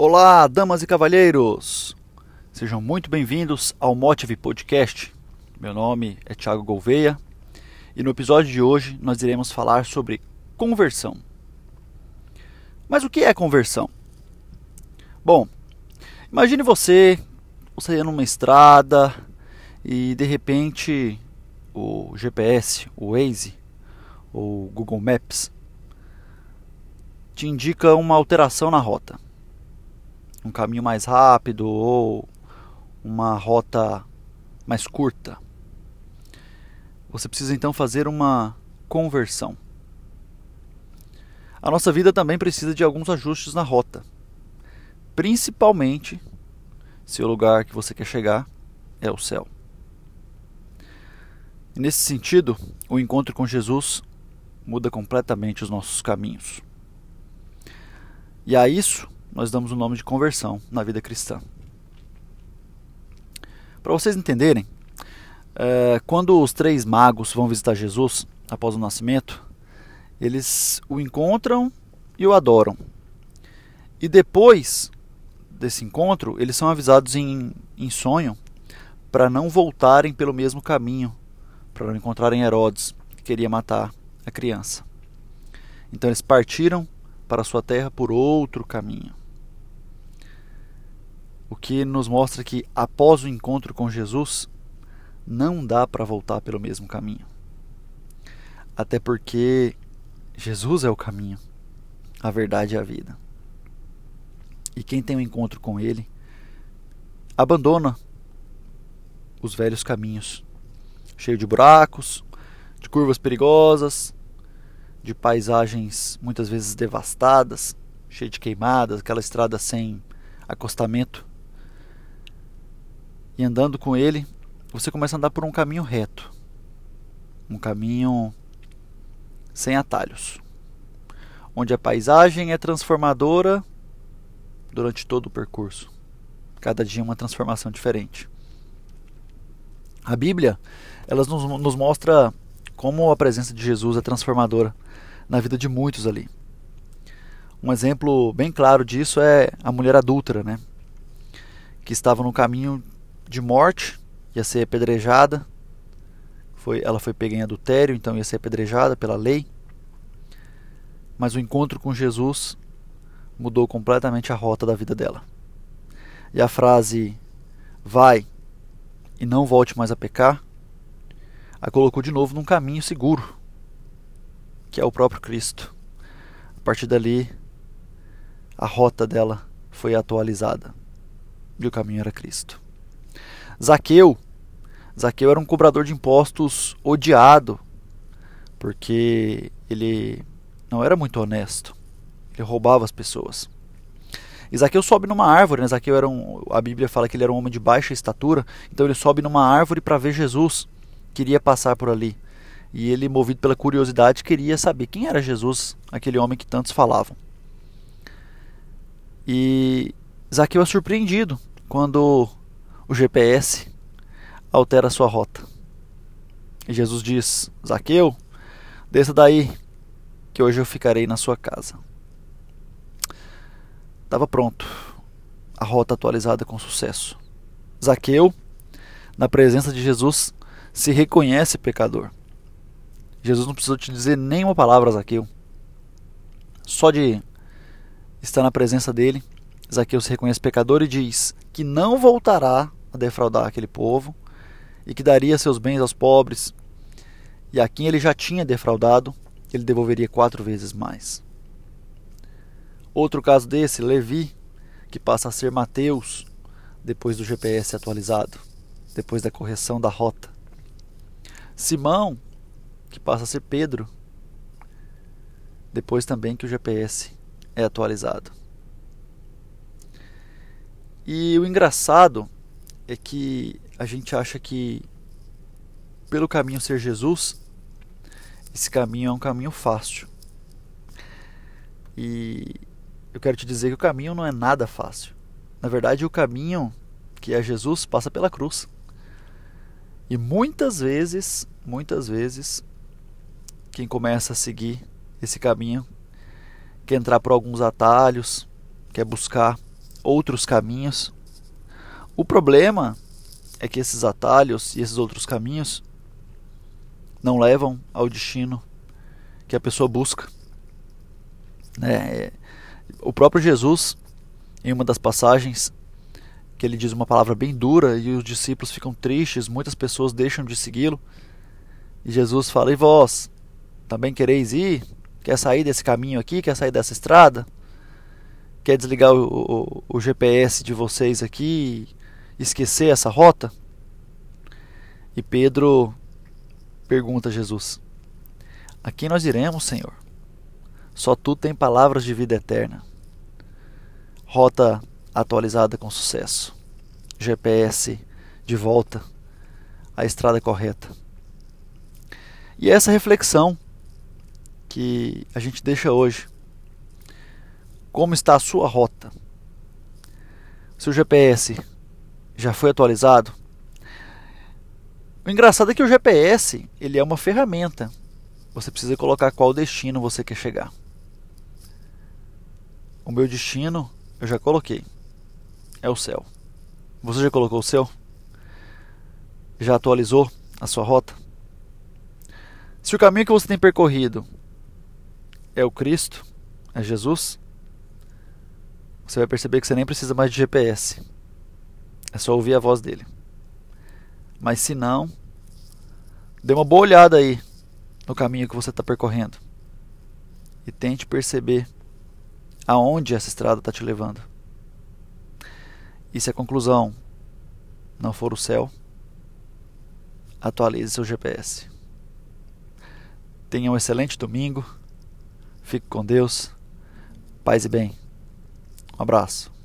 Olá, damas e cavalheiros! Sejam muito bem-vindos ao Motive Podcast. Meu nome é Thiago Gouveia e no episódio de hoje nós iremos falar sobre conversão. Mas o que é conversão? Bom, imagine você, você numa estrada e de repente o GPS, o Waze, ou Google Maps te indica uma alteração na rota. Um caminho mais rápido ou uma rota mais curta. Você precisa então fazer uma conversão. A nossa vida também precisa de alguns ajustes na rota, principalmente se o lugar que você quer chegar é o céu. Nesse sentido, o encontro com Jesus muda completamente os nossos caminhos. E a isso nós damos o nome de conversão na vida cristã. Para vocês entenderem, é, quando os três magos vão visitar Jesus após o nascimento, eles o encontram e o adoram. E depois desse encontro, eles são avisados em, em sonho para não voltarem pelo mesmo caminho, para não encontrarem Herodes, que queria matar a criança. Então eles partiram para sua terra por outro caminho. O que nos mostra que após o encontro com Jesus, não dá para voltar pelo mesmo caminho. Até porque Jesus é o caminho, a verdade e a vida. E quem tem um encontro com Ele abandona os velhos caminhos, cheio de buracos, de curvas perigosas, de paisagens muitas vezes devastadas, cheio de queimadas, aquela estrada sem acostamento e andando com ele, você começa a andar por um caminho reto. Um caminho sem atalhos. Onde a paisagem é transformadora durante todo o percurso. Cada dia uma transformação diferente. A Bíblia, ela nos, nos mostra como a presença de Jesus é transformadora na vida de muitos ali. Um exemplo bem claro disso é a mulher adúltera, né? Que estava no caminho de morte, ia ser apedrejada. Foi, ela foi pega em adultério, então ia ser apedrejada pela lei. Mas o encontro com Jesus mudou completamente a rota da vida dela. E a frase vai e não volte mais a pecar a colocou de novo num caminho seguro, que é o próprio Cristo. A partir dali, a rota dela foi atualizada e o caminho era Cristo. Zaqueu. Zaqueu era um cobrador de impostos odiado, porque ele não era muito honesto. Ele roubava as pessoas. E Zaqueu sobe numa árvore, né? Zaqueu era um, a Bíblia fala que ele era um homem de baixa estatura, então ele sobe numa árvore para ver Jesus. Queria passar por ali. E ele, movido pela curiosidade, queria saber quem era Jesus, aquele homem que tantos falavam. E Zaqueu é surpreendido quando o GPS altera sua rota. E Jesus diz: Zaqueu, desça daí, que hoje eu ficarei na sua casa. Estava pronto, a rota atualizada com sucesso. Zaqueu, na presença de Jesus, se reconhece pecador. Jesus não precisou te dizer nenhuma palavra, Zaqueu. Só de estar na presença dele, Zaqueu se reconhece pecador e diz que não voltará defraudar aquele povo e que daria seus bens aos pobres. E a quem ele já tinha defraudado, ele devolveria quatro vezes mais. Outro caso desse, Levi, que passa a ser Mateus depois do GPS atualizado, depois da correção da rota. Simão, que passa a ser Pedro, depois também que o GPS é atualizado. E o engraçado é que a gente acha que pelo caminho ser Jesus, esse caminho é um caminho fácil. E eu quero te dizer que o caminho não é nada fácil. Na verdade, o caminho que é Jesus passa pela cruz. E muitas vezes, muitas vezes, quem começa a seguir esse caminho quer entrar por alguns atalhos, quer buscar outros caminhos. O problema é que esses atalhos e esses outros caminhos não levam ao destino que a pessoa busca. É, o próprio Jesus, em uma das passagens, que ele diz uma palavra bem dura e os discípulos ficam tristes, muitas pessoas deixam de segui-lo. E Jesus fala: E vós, também quereis ir? Quer sair desse caminho aqui? Quer sair dessa estrada? Quer desligar o, o, o GPS de vocês aqui esquecer essa rota? E Pedro pergunta a Jesus: A quem nós iremos, Senhor? Só tu tem palavras de vida eterna. Rota atualizada com sucesso. GPS de volta à estrada correta. E é essa reflexão que a gente deixa hoje. Como está a sua rota? Seu GPS já foi atualizado? O engraçado é que o GPS ele é uma ferramenta. Você precisa colocar qual destino você quer chegar. O meu destino eu já coloquei. É o céu. Você já colocou o seu? Já atualizou a sua rota? Se o caminho que você tem percorrido é o Cristo, é Jesus, você vai perceber que você nem precisa mais de GPS. É só ouvir a voz dele. Mas se não, dê uma boa olhada aí no caminho que você está percorrendo e tente perceber aonde essa estrada está te levando. E se a conclusão não for o céu, atualize seu GPS. Tenha um excelente domingo. Fique com Deus. Paz e bem. Um abraço.